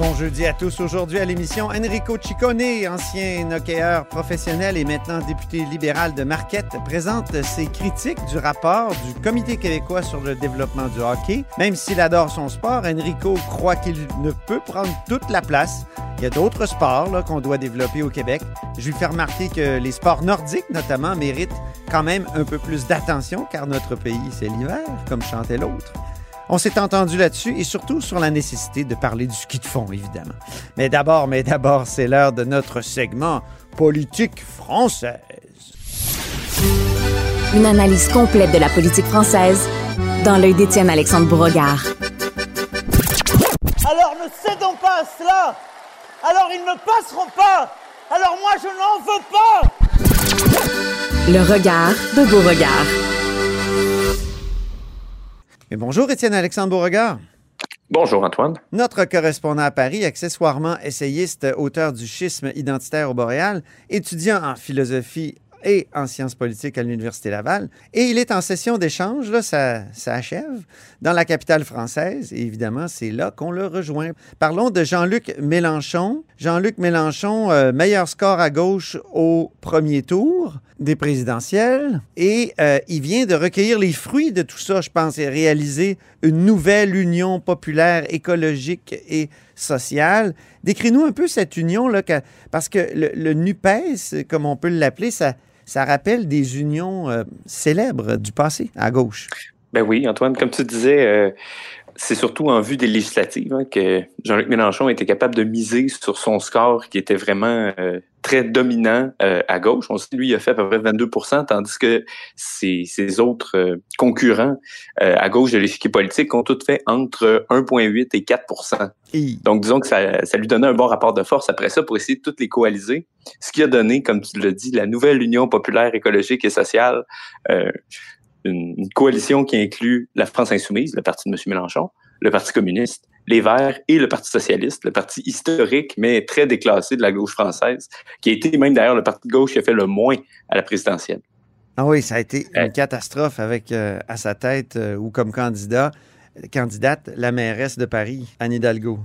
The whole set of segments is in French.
Bon jeudi à tous. Aujourd'hui à l'émission, Enrico Ciccone, ancien hockeyeur professionnel et maintenant député libéral de Marquette, présente ses critiques du rapport du Comité québécois sur le développement du hockey. Même s'il adore son sport, Enrico croit qu'il ne peut prendre toute la place. Il y a d'autres sports qu'on doit développer au Québec. Je lui fais remarquer que les sports nordiques, notamment, méritent quand même un peu plus d'attention car notre pays, c'est l'hiver, comme chantait l'autre. On s'est entendu là-dessus et surtout sur la nécessité de parler du ski de fond, évidemment. Mais d'abord, mais d'abord, c'est l'heure de notre segment politique française. Une analyse complète de la politique française dans l'œil d'Étienne Alexandre Bourregard. Alors ne cédons pas à cela. Alors ils ne passeront pas. Alors moi je n'en veux pas. Le regard de Beauregard. Bonjour, Étienne Alexandre Beauregard. Bonjour Antoine. Notre correspondant à Paris, accessoirement essayiste, auteur du schisme identitaire au Boréal, étudiant en philosophie et en sciences politiques à l'Université Laval. Et il est en session d'échange, là, ça, ça achève, dans la capitale française. Et évidemment, c'est là qu'on le rejoint. Parlons de Jean-Luc Mélenchon. Jean-Luc Mélenchon, euh, meilleur score à gauche au premier tour des présidentielles. Et euh, il vient de recueillir les fruits de tout ça, je pense, et réaliser une nouvelle union populaire, écologique et sociale. Décris-nous un peu cette union-là, parce que le, le NUPES, comme on peut l'appeler, ça, ça rappelle des unions euh, célèbres du passé, à gauche. Ben oui, Antoine, comme tu disais, euh, c'est surtout en vue des législatives hein, que Jean-Luc Mélenchon était capable de miser sur son score qui était vraiment euh, très dominant euh, à gauche. On sait, lui, il a fait à peu près 22% tandis que ses, ses autres euh, concurrents euh, à gauche de l'échiquier politique ont tous fait entre 1,8 et 4 Et- Donc, disons que ça, ça lui donnait un bon rapport de force après ça pour essayer de toutes les coaliser. Ce qui a donné, comme tu l'as dit, la nouvelle Union populaire écologique et sociale, euh, une, une coalition qui inclut la France insoumise, le parti de M. Mélenchon, le Parti communiste, les Verts et le Parti socialiste, le parti historique, mais très déclassé de la gauche française, qui a été même d'ailleurs le parti de gauche qui a fait le moins à la présidentielle. Ah oui, ça a été une Euh. catastrophe avec euh, à sa tête euh, ou comme candidat, candidate la mairesse de Paris, Anne Hidalgo.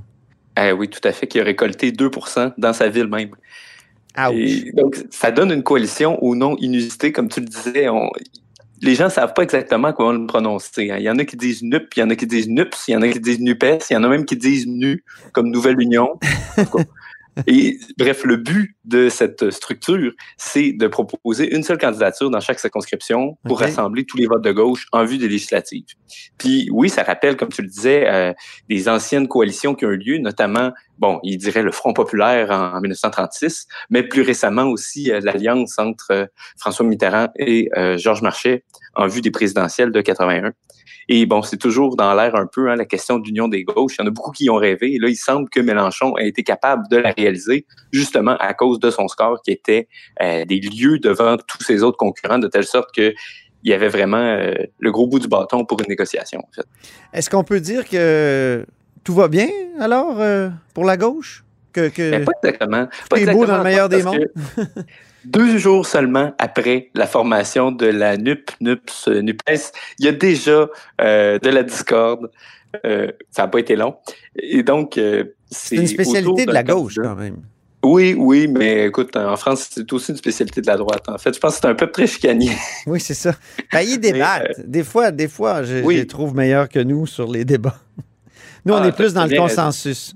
Eh oui, tout à fait, qui a récolté 2 dans sa ville même. Et donc, ça donne une coalition au nom inusité, comme tu le disais. on- les gens savent pas exactement comment le prononcer. hein. Il y en a qui disent NUP, il y en a qui disent NUPS, il y en a qui disent NUPES, il y en a même qui disent NU, comme Nouvelle Union. Et bref, le but de cette structure, c'est de proposer une seule candidature dans chaque circonscription pour rassembler tous les votes de gauche en vue des législatives. Puis oui, ça rappelle, comme tu le disais, euh, des anciennes coalitions qui ont eu lieu, notamment, bon, il dirait le Front populaire en, en 1936, mais plus récemment aussi euh, l'alliance entre euh, François Mitterrand et euh, Georges Marchais en vue des présidentielles de 81. Et bon, c'est toujours dans l'air un peu hein, la question d'union des gauches. Il y en a beaucoup qui y ont rêvé. Et là, il semble que Mélenchon a été capable de la réaliser justement à cause de son score qui était euh, des lieux devant tous ses autres concurrents, de telle sorte que il y avait vraiment euh, le gros bout du bâton pour une négociation. En fait. Est-ce qu'on peut dire que tout va bien alors euh, pour la gauche? Que, que Mais pas exactement. Pas est beau dans le exactement, meilleur des que Deux jours seulement après la formation de la NUP, NUPS, NUPES, il y a déjà euh, de la discorde. Euh, ça n'a pas été long. Et donc, euh, c'est une spécialité de la gauche quand même. Oui, oui, mais écoute, en France, c'est aussi une spécialité de la droite. En fait, je pense que c'est un peuple très chicanier. Oui, c'est ça. Ben, ils débattent. Des fois, des fois, je, je Oui. les trouve meilleurs que nous sur les débats. Nous, on Ah, est plus dans le consensus.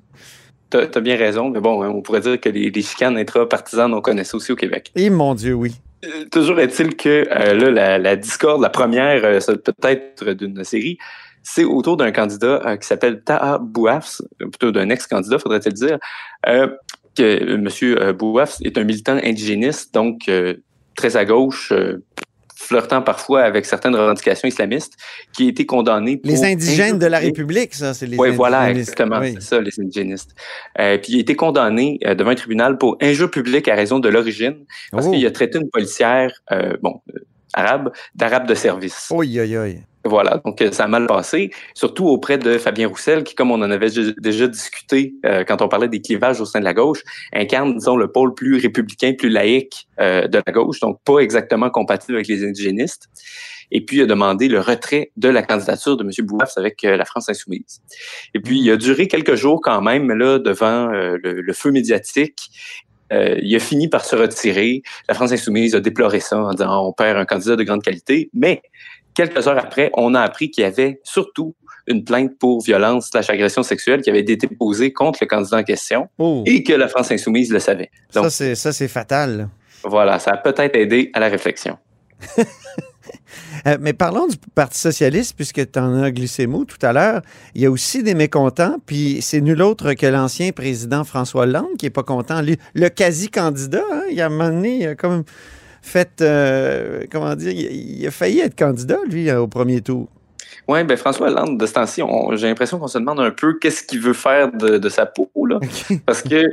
Tu as, bien raison, mais bon, hein, on pourrait dire que les, les chicanes intra-partisanes, on connaît ça aussi au Québec. Et mon Dieu, oui. Euh, toujours est-il que euh, là, la, la discorde, la première, euh, ça peut être d'une série, c'est autour d'un candidat euh, qui s'appelle Taha Bouafs, plutôt d'un ex-candidat, faudrait-il dire, euh, que M. Bouafs est un militant indigéniste, donc très à gauche, flirtant parfois avec certaines revendications islamistes, qui a été condamné pour... Les indigènes de la République, ça, c'est les Oui, voilà, exactement, c'est ça, les indigénistes. Euh, puis il a été condamné euh, devant un tribunal pour injure publique à raison de l'origine, parce Oh. qu'il a traité une policière, euh, bon, euh, arabe, d'arabe de service. Oui, oui, oui. Voilà, donc euh, ça a mal passé, surtout auprès de Fabien Roussel, qui, comme on en avait déjà discuté euh, quand on parlait des clivages au sein de la gauche, incarne, disons, le pôle plus républicain, plus laïque euh, de la gauche, donc pas exactement compatible avec les indigénistes. Et puis, il a demandé le retrait de la candidature de M. Bouafs avec euh, la France insoumise. Et puis, il a duré quelques jours quand même là devant euh, le, le feu médiatique. Euh, il a fini par se retirer. La France insoumise a déploré ça en disant on perd un candidat de grande qualité. Mais quelques heures après, on a appris qu'il y avait surtout une plainte pour violence slash agression sexuelle qui avait été déposée contre le candidat en question Oh, et que la France insoumise le savait. Donc, ça, c'est, fatal. là. voilà, ça a peut-être aidé à la réflexion. Euh, mais parlons du Parti socialiste, puisque tu en as glissé mot tout à l'heure. Il y a aussi des mécontents, puis c'est nul autre que l'ancien président François Hollande qui n'est pas content. Lui, le quasi-candidat, hein, il a a comme fait, euh, comment dire, il, il a failli être candidat, lui, au premier tour. Oui, ben François Hollande, de ce temps-ci, j'ai l'impression qu'on se demande un peu qu'est-ce qu'il veut faire de, de sa peau, là. Parce que,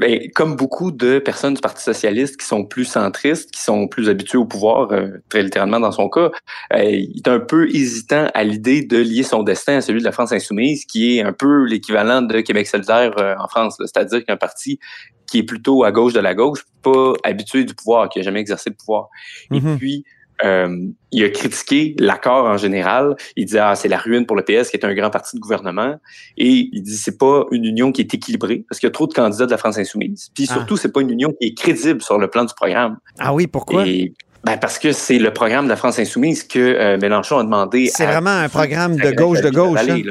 ben, comme beaucoup de personnes du Parti socialiste qui sont plus centristes, qui sont plus habituées au pouvoir, euh, très littéralement dans son cas, euh, il est un peu hésitant à l'idée de lier son destin à celui de la France insoumise, qui est un peu l'équivalent de Québec solidaire euh, en France. C'est-à-dire qu'un parti qui est plutôt à gauche de la gauche, pas habitué du pouvoir, qui a jamais exercé le pouvoir. Et Mhm. puis, euh, il a critiqué l'accord en général. Il dit ah c'est la ruine pour le PS qui est un grand parti de gouvernement et il dit c'est pas une union qui est équilibrée parce qu'il y a trop de candidats de la France insoumise. Puis Ah. surtout c'est pas une union qui est crédible sur le plan du programme. Ah oui, pourquoi? Et ben parce que c'est le programme de la France insoumise que euh, Mélenchon a demandé. C'est vraiment un programme de gauche de gauche. Hein?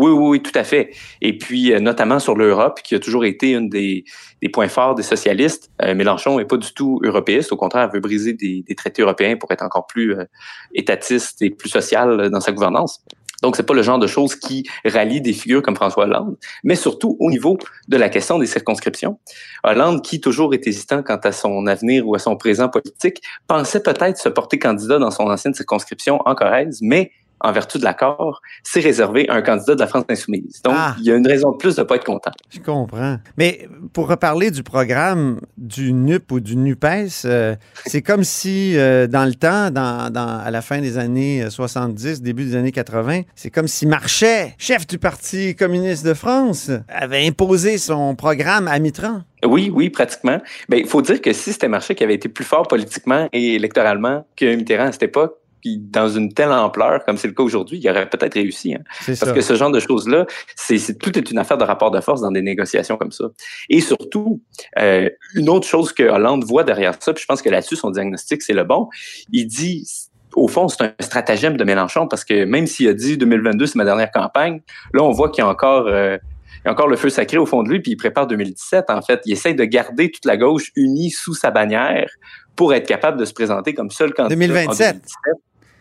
Oui, oui, oui, tout à fait. Et puis, euh, notamment sur l'Europe, qui a toujours été une des, des points forts des socialistes. Euh, Mélenchon n'est pas du tout européiste. Au contraire, il veut briser des, des traités européens pour être encore plus euh, étatiste et plus social euh, dans sa gouvernance. Donc, c'est pas le genre de choses qui rallie des figures comme François Hollande, mais surtout au niveau de la question des circonscriptions. Hollande, qui toujours est hésitant quant à son avenir ou à son présent politique, pensait peut-être se porter candidat dans son ancienne circonscription en Corrèze, mais en vertu de l'accord, c'est réservé à un candidat de la France insoumise. Donc, Ah. il y a une raison de plus de pas être content. Je comprends. Mais pour reparler du programme du NUP ou du NUPES, euh, c'est comme si euh, dans le temps, dans, dans- à la fin des années 70, début des années 80, c'est comme si Marchais, chef du Parti communiste de France, avait imposé son programme à Mitterrand. Oui, oui, pratiquement. Ben, il faut dire que si c'était Marché qui avait été plus fort politiquement et électoralement que Mitterrand à cette époque, puis dans une telle ampleur comme c'est le cas aujourd'hui, il aurait peut-être réussi. Hein. Parce ça. que ce genre de choses-là, c'est c'est- tout est une affaire de rapport de force dans des négociations comme ça. Et surtout, euh, une autre chose que Hollande voit derrière ça, puis je pense que là-dessus, son diagnostic, c'est le bon, il dit, au fond, c'est un stratagème de Mélenchon, parce que même s'il a dit 2022, c'est ma dernière campagne, là, on voit qu'il y a encore... euh, il y a encore le feu sacré au fond de lui, puis il prépare 2017, en fait. Il essaye de garder toute la gauche unie sous sa bannière pour être capable de se présenter comme seul candidat. en 2027. 2017.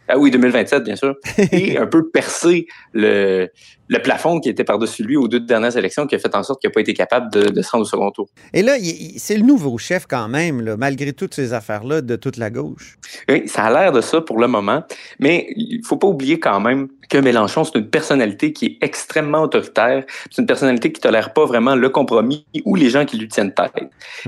Ah oui, 2027, bien sûr. Et un peu percer le, le plafond qui était par-dessus lui aux deux dernières élections, qui a fait en sorte qu'il n'a pas été capable de, de se rendre au second tour. Et là, c'est le nouveau chef quand même, là, malgré toutes ces affaires-là de toute la gauche. Oui, ça a l'air de ça pour le moment, mais il faut pas oublier quand même que Mélenchon, c'est une personnalité qui est extrêmement autoritaire. C'est une personnalité qui tolère pas vraiment le compromis ou les gens qui lui tiennent tête.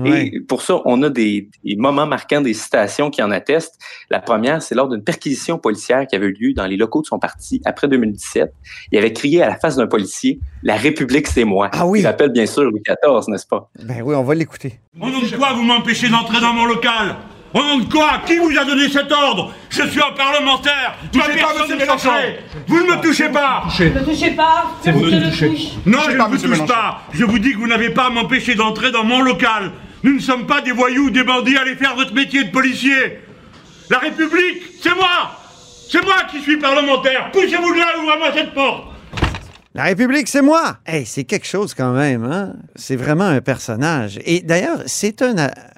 Et pour ça, on a des, des moments marquants, des citations qui en attestent. La première, c'est lors d'une perquisition policière qui avait eu lieu dans les locaux de son parti après 2017. Il avait crié à la face d'un policier « La République, c'est moi. Ah oui. Il rappelle bien sûr Louis XIV, n'est-ce pas? Ben oui, on va l'écouter. Au nom de quoi vous m'empêchez d'entrer dans mon local? Au nom de quoi? Qui vous a donné cet ordre? Je suis un parlementaire. Ma touchez pas, personne Mélenchon. Vous ne me touchez pas Ne touchez pas C'est vous qui le touchez. Non, je ne vous touche Mélenchon. pas. Je vous dis que vous n'avez pas à m'empêcher d'entrer dans mon local. Nous ne sommes pas des voyous, des bandits, allez faire votre métier de policier. La République, c'est moi. C'est moi qui suis parlementaire. Poussez-vous de là, ouvrez-moi cette porte La République, c'est moi! Hey, c'est quelque chose quand même, hein? C'est vraiment un personnage. Et d'ailleurs, c'est un,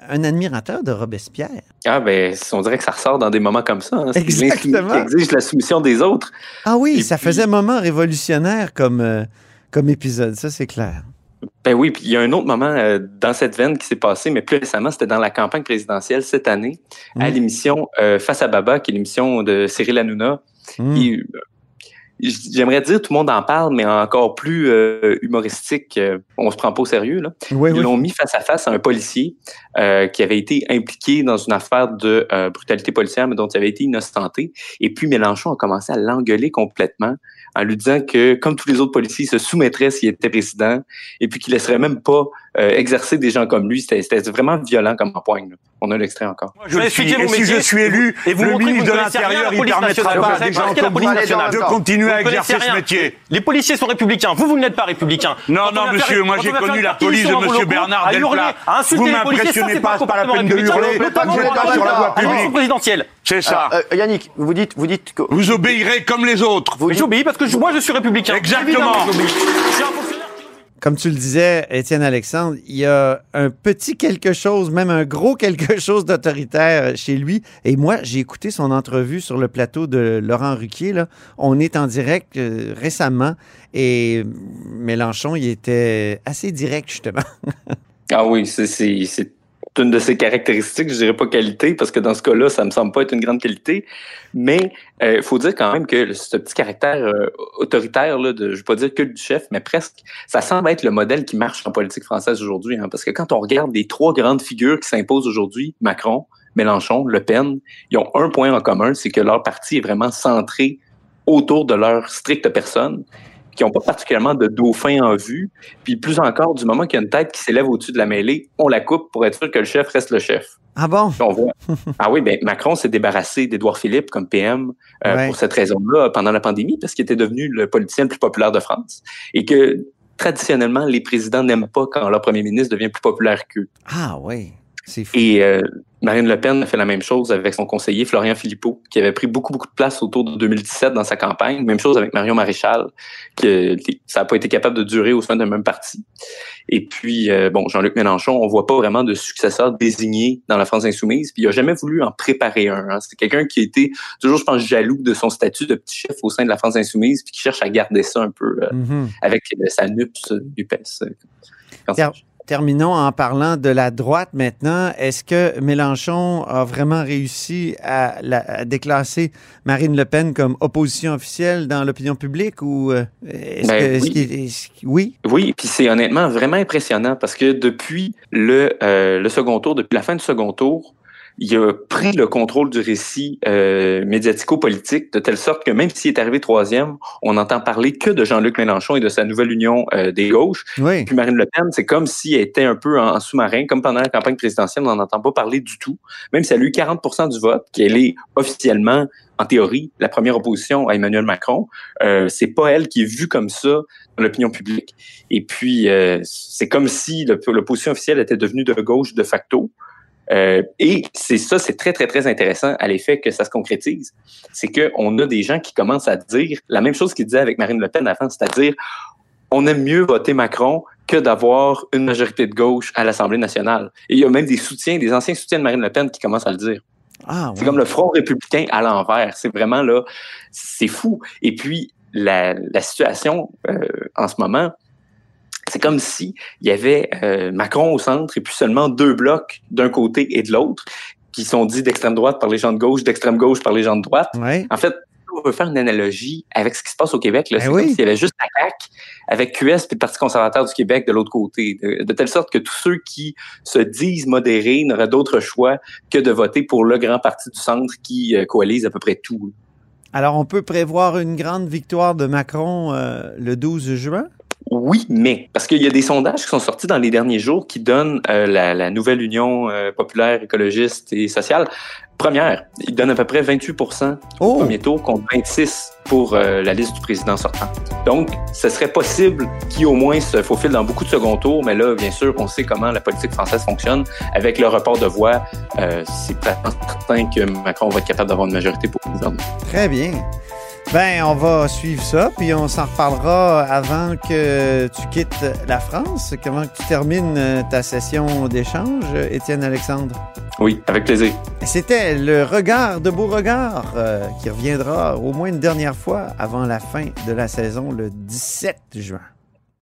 un admirateur de Robespierre. Ah, ben, on dirait que ça ressort dans des moments comme ça. Hein. Exactement. Qui exige la soumission des autres. Ah oui, Et ça puis- faisait moment révolutionnaire comme, euh, comme épisode, ça c'est clair. Ben oui, puis il y a un autre moment euh, dans cette veine qui s'est passé, mais plus récemment, c'était dans la campagne présidentielle cette année, à Mm. l'émission euh, Face à Baba, qui est l'émission de Cyril Hanouna. Mm. Euh, j- J'aimerais dire tout le monde en parle, mais encore plus euh, humoristique. euh, on se prend pas au sérieux là. Oui, Ils oui. l'ont mis face à face à un policier euh, qui avait été impliqué dans une affaire de euh, brutalité policière, mais dont il avait été innocenté. Et puis Mélenchon a commencé à l'engueuler complètement en lui disant que, comme tous les autres policiers, il se soumettrait s'il était président et puis qu'il laisserait même pas euh, exercer des gens comme lui. C'était c'était vraiment violent comme empoigne. là. On a l'extrait encore. Je le suis, et si je suis élu, et vous le ministre vous de ne l'Intérieur, il police permettra pas à des gens comme vous nationale. de Vous continuer à ne exercer ce métier. Les policiers sont républicains. Vous, vous n'êtes pas républicain. Non, non, monsieur, moi j'ai connu la police de monsieur Bernard Delplat. à insulter Vous les policiers, ça, m'impressionnez pas, c'est pas la peine de hurler, vous n'êtes pas sur la voie publique. présidentielle. C'est ça. Euh, euh, Yannick, vous dites, vous dites que Vous obéirez comme les autres. Mais J'obéis parce que je- moi je suis républicain. Exactement. Comme tu le disais, Étienne Alexandre, il y a un petit quelque chose, même un gros quelque chose d'autoritaire chez lui. Et moi, j'ai écouté son entrevue sur le plateau de Laurent Ruquier. Là. On est en direct euh, récemment et Mélenchon, il était assez direct, justement. Ah oui, c'est c'est- c'est une de ses caractéristiques, je dirais pas qualité, parce que dans ce cas-là, ça me semble pas être une grande qualité. Mais il faut dire quand même que ce petit caractère euh, autoritaire, là, de, je vais pas dire que du chef, mais presque, ça semble être le modèle qui marche en politique française aujourd'hui. Hein, parce que quand on regarde les trois grandes figures qui s'imposent aujourd'hui, Macron, Mélenchon, Le Pen, ils ont un point en commun, c'est que leur parti est vraiment centré autour de leur stricte personne qui n'ont pas particulièrement de dauphin en vue. Puis plus encore, du moment qu'il y a une tête qui s'élève au-dessus de la mêlée, on la coupe pour être sûr que le chef reste le chef. Ah bon? Puis on voit. ah oui, ben Macron s'est débarrassé d'Édouard Philippe comme PM euh, Ouais. pour cette raison-là pendant la pandémie, parce qu'il était devenu le politicien le plus populaire de France. Et que traditionnellement, les présidents n'aiment pas quand leur premier ministre devient plus populaire qu'eux. Ah oui, fou. Et euh, Marine Le Pen a fait la même chose avec son conseiller Florian Philippot, qui avait pris beaucoup, beaucoup de place autour de 2017 dans sa campagne. Même chose avec Marion Maréchal, que ça n'a pas été capable de durer au sein d'un même parti. Et puis, euh, bon, Jean-Luc Mélenchon, on voit pas vraiment de successeur désigné dans la France insoumise, puis il a jamais voulu en préparer un. hein. C'est quelqu'un qui a été toujours, je pense, jaloux de son statut de petit chef au sein de la France insoumise, puis qui cherche à garder ça un peu euh, Mhm. avec euh, sa NUPS UPES. euh, quand Terminons en parlant de la droite maintenant. Est-ce que Mélenchon a vraiment réussi à, la- à déclasser Marine Le Pen comme opposition officielle dans l'opinion publique ou euh, est-ce Ben que oui. est- oui? Oui, puis c'est honnêtement vraiment impressionnant parce que depuis le, euh, le second tour, depuis la fin du second tour, il a pris le contrôle du récit euh, médiatico-politique de telle sorte que même s'il est arrivé troisième, on n'entend parler que de Jean-Luc Mélenchon et de sa nouvelle union euh, des gauches. Oui. Puis Marine Le Pen, c'est comme si elle était un peu en, en sous-marin, comme pendant la campagne présidentielle, on n'en entend pas parler du tout. Même si elle a eu 40 du vote, qu'elle est officiellement, en théorie, la première opposition à Emmanuel Macron, euh, c'est pas elle qui est vue comme ça dans l'opinion publique. Et puis, euh, c'est comme si l'opposition officielle était devenue de gauche de facto. Euh, et c'est ça, c'est très, très, très intéressant à l'effet que ça se concrétise. C'est qu'on a des gens qui commencent à dire la même chose qu'ils disaient avec Marine Le Pen avant, c'est-à-dire on aime mieux voter Macron que d'avoir une majorité de gauche à l'Assemblée nationale. Et il y a même des soutiens, des anciens soutiens de Marine Le Pen qui commencent à le dire. Ah, C'est comme le Front républicain à l'envers. C'est vraiment là, c'est fou. Et puis, la, la situation euh, en ce moment, c'est comme si il y avait euh, Macron au centre et puis seulement deux blocs d'un côté et de l'autre qui sont dits d'extrême droite par les gens de gauche, d'extrême gauche par les gens de droite. Ouais. En fait, on veut faire une analogie avec ce qui se passe au Québec. là. Ben C'est oui. comme s'il y avait juste la CAQ avec QS puis le Parti conservateur du Québec de l'autre côté. De, de telle sorte que tous ceux qui se disent modérés n'auraient d'autre choix que de voter pour le grand parti du centre qui euh, coalise à peu près tout. Alors, on peut prévoir une grande victoire de Macron euh, le 12 juin? Oui, mais parce qu'il y a des sondages qui sont sortis dans les derniers jours qui donnent euh, la, la nouvelle Union euh, populaire, écologiste et sociale première. Ils donnent à peu près 28 Oh! au premier tour contre 26 pour euh, la liste du président sortant. Donc, ce serait possible qu'il au moins se faufile dans beaucoup de second tours, mais là, bien sûr, on sait comment la politique française fonctionne. Avec le report de voix, euh, c'est certain que Macron va être capable d'avoir une majorité pour le gouvernement. Très bien. Ben, on va suivre ça, puis on s'en reparlera avant que tu quittes la France. Comment tu termines euh, ta session d'échange, Étienne Alexandre? Oui, avec plaisir. C'était le regard de Beauregard euh, qui reviendra au moins une dernière fois avant la fin de la saison le 17 juin.